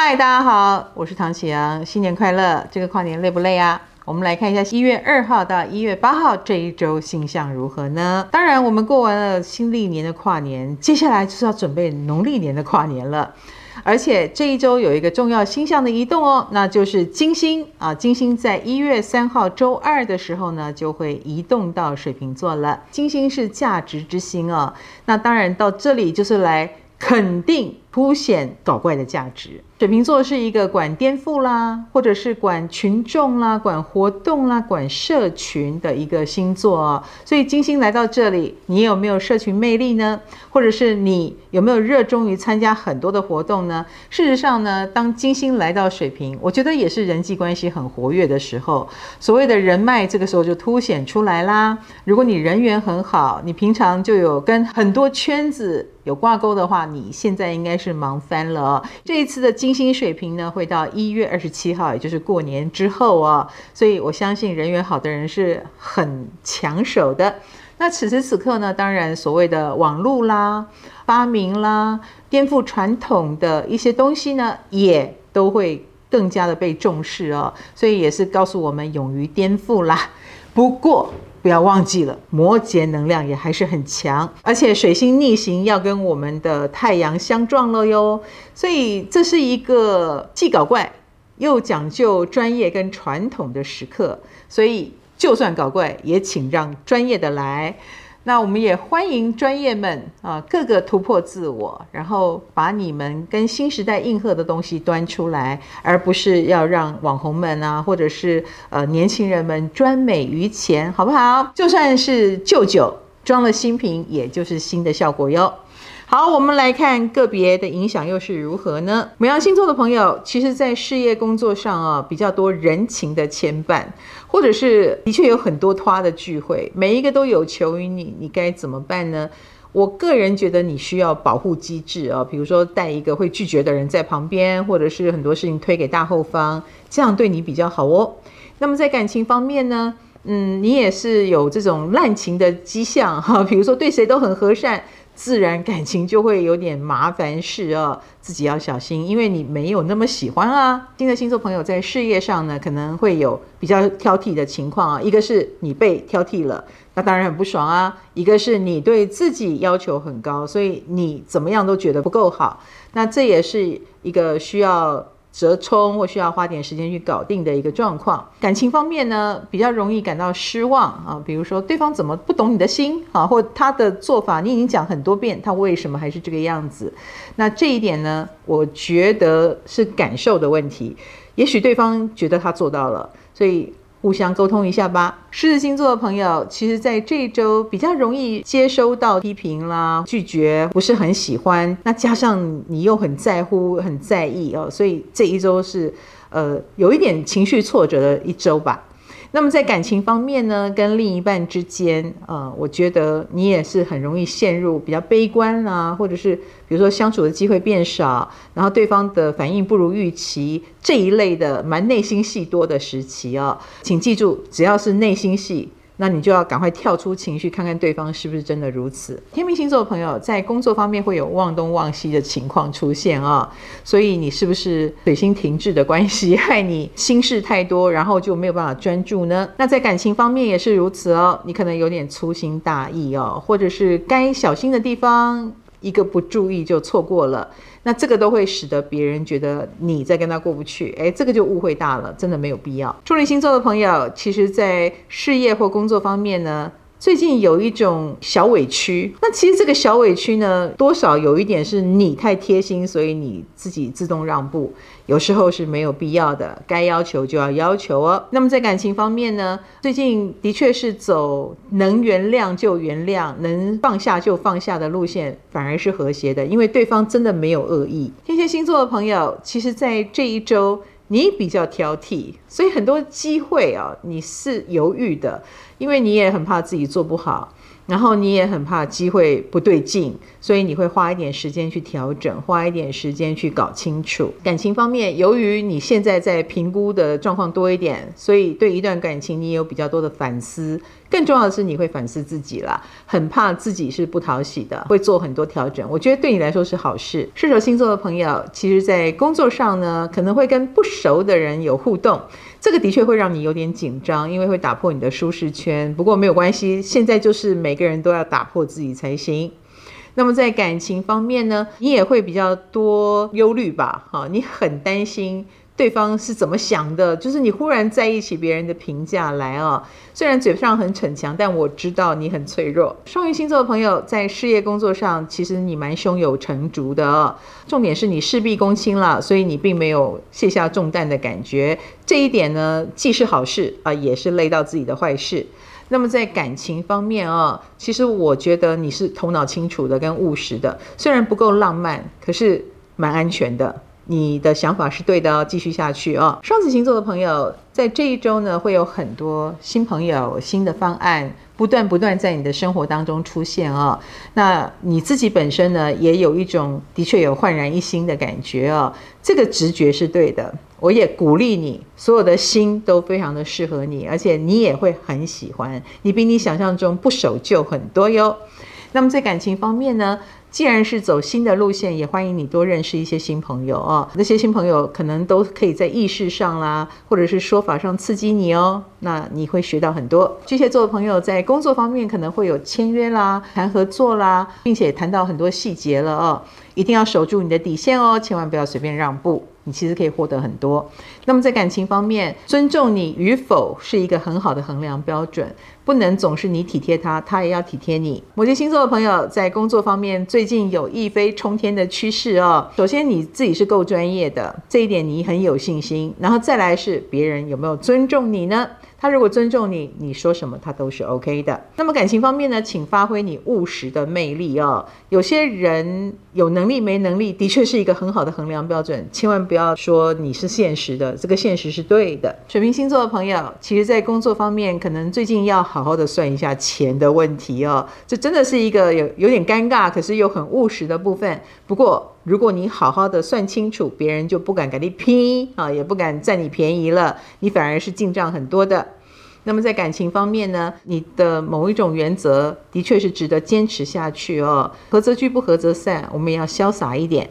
嗨，大家好，我是唐启阳，新年快乐！这个跨年累不累啊？我们来看一下一月二号到一月八号这一周星象如何呢？当然，我们过完了新历年的跨年，接下来就是要准备农历年的跨年了。而且这一周有一个重要星象的移动哦，那就是金星啊。金星在一月三号周二的时候呢，就会移动到水瓶座了。金星是价值之星哦，那当然到这里就是来肯定、凸显搞怪的价值。水瓶座是一个管颠覆啦，或者是管群众啦、管活动啦、管社群的一个星座。所以金星来到这里，你有没有社群魅力呢？或者是你有没有热衷于参加很多的活动呢？事实上呢，当金星来到水瓶，我觉得也是人际关系很活跃的时候。所谓的人脉，这个时候就凸显出来啦。如果你人缘很好，你平常就有跟很多圈子有挂钩的话，你现在应该是忙翻了哦。这一次的金。星水平呢，会到一月二十七号，也就是过年之后、哦，所以我相信人缘好的人是很抢手的。那此时此刻呢，当然所谓的网络啦、发明啦、颠覆传统的一些东西呢，也都会更加的被重视哦。所以也是告诉我们勇于颠覆啦。不过，不要忘记了，摩羯能量也还是很强，而且水星逆行要跟我们的太阳相撞了哟，所以这是一个既搞怪又讲究专业跟传统的时刻，所以就算搞怪，也请让专业的来。那我们也欢迎专业们啊，各个突破自我，然后把你们跟新时代应和的东西端出来，而不是要让网红们啊，或者是呃年轻人们专美于前，好不好？就算是旧酒装了新瓶，也就是新的效果哟。好，我们来看个别的影响又是如何呢？牡羊星座的朋友，其实在事业工作上啊，比较多人情的牵绊，或者是的确有很多拖的聚会，每一个都有求于你，你该怎么办呢？我个人觉得你需要保护机制啊，比如说带一个会拒绝的人在旁边，或者是很多事情推给大后方，这样对你比较好哦。那么在感情方面呢，嗯，你也是有这种滥情的迹象哈，比如说对谁都很和善。自然感情就会有点麻烦事哦，自己要小心，因为你没有那么喜欢啊。新的星座朋友在事业上呢，可能会有比较挑剔的情况啊。一个是你被挑剔了，那当然很不爽啊。一个是你对自己要求很高，所以你怎么样都觉得不够好。那这也是一个需要。折冲或需要花点时间去搞定的一个状况。感情方面呢，比较容易感到失望啊，比如说对方怎么不懂你的心啊，或他的做法你已经讲很多遍，他为什么还是这个样子？那这一点呢，我觉得是感受的问题。也许对方觉得他做到了，所以。互相沟通一下吧。狮子星座的朋友，其实在这一周比较容易接收到批评啦、拒绝，不是很喜欢。那加上你又很在乎、很在意哦，所以这一周是呃有一点情绪挫折的一周吧。那么在感情方面呢，跟另一半之间，呃，我觉得你也是很容易陷入比较悲观啊，或者是比如说相处的机会变少，然后对方的反应不如预期这一类的蛮内心戏多的时期啊，请记住，只要是内心戏。那你就要赶快跳出情绪，看看对方是不是真的如此。天秤星座的朋友在工作方面会有忘东忘西的情况出现啊，所以你是不是水星停滞的关系，害你心事太多，然后就没有办法专注呢？那在感情方面也是如此哦，你可能有点粗心大意哦，或者是该小心的地方，一个不注意就错过了。那这个都会使得别人觉得你在跟他过不去，哎，这个就误会大了，真的没有必要。处女星座的朋友，其实在事业或工作方面呢，最近有一种小委屈，那其实这个小委屈呢，多少有一点是你太贴心，所以你自己自动让步，有时候是没有必要的，该要求就要要求哦。那么在感情方面呢，最近的确是走能原谅就原谅，能放下就放下的路线，反而是和谐的，因为对方真的没有恶意。天蝎星座的朋友，其实在这一周。你比较挑剔，所以很多机会啊，你是犹豫的，因为你也很怕自己做不好，然后你也很怕机会不对劲，所以你会花一点时间去调整，花一点时间去搞清楚。感情方面，由于你现在在评估的状况多一点，所以对一段感情你有比较多的反思。更重要的是，你会反思自己啦，很怕自己是不讨喜的，会做很多调整。我觉得对你来说是好事。射手星座的朋友，其实在工作上呢，可能会跟不熟的人有互动，这个的确会让你有点紧张，因为会打破你的舒适圈。不过没有关系，现在就是每个人都要打破自己才行。那么在感情方面呢，你也会比较多忧虑吧？哈，你很担心。对方是怎么想的？就是你忽然在意起别人的评价来啊！虽然嘴上很逞强，但我知道你很脆弱。双鱼星座的朋友在事业工作上，其实你蛮胸有成竹的。重点是你事必躬亲了，所以你并没有卸下重担的感觉。这一点呢，既是好事啊，也是累到自己的坏事。那么在感情方面啊，其实我觉得你是头脑清楚的跟务实的，虽然不够浪漫，可是蛮安全的。你的想法是对的，要继续下去哦。双子星座的朋友在这一周呢，会有很多新朋友、新的方案，不断不断在你的生活当中出现哦。那你自己本身呢，也有一种的确有焕然一新的感觉哦。这个直觉是对的，我也鼓励你，所有的心都非常的适合你，而且你也会很喜欢，你比你想象中不守旧很多哟。那么在感情方面呢？既然是走新的路线，也欢迎你多认识一些新朋友哦。那些新朋友可能都可以在意识上啦，或者是说法上刺激你哦。那你会学到很多。巨蟹座的朋友在工作方面可能会有签约啦、谈合作啦，并且谈到很多细节了哦。一定要守住你的底线哦，千万不要随便让步。你其实可以获得很多。那么在感情方面，尊重你与否是一个很好的衡量标准，不能总是你体贴他，他也要体贴你。摩羯星座的朋友在工作方面最近有一飞冲天的趋势哦。首先你自己是够专业的，这一点你很有信心。然后再来是别人有没有尊重你呢？他如果尊重你，你说什么他都是 OK 的。那么感情方面呢，请发挥你务实的魅力哦。有些人有能力没能力，的确是一个很好的衡量标准。千万不要要说你是现实的，这个现实是对的。水瓶星座的朋友，其实在工作方面，可能最近要好好的算一下钱的问题哦。这真的是一个有有点尴尬，可是又很务实的部分。不过，如果你好好的算清楚，别人就不敢跟你拼啊，也不敢占你便宜了，你反而是进账很多的。那么在感情方面呢，你的某一种原则的确是值得坚持下去哦。合则聚，不合则散，我们也要潇洒一点。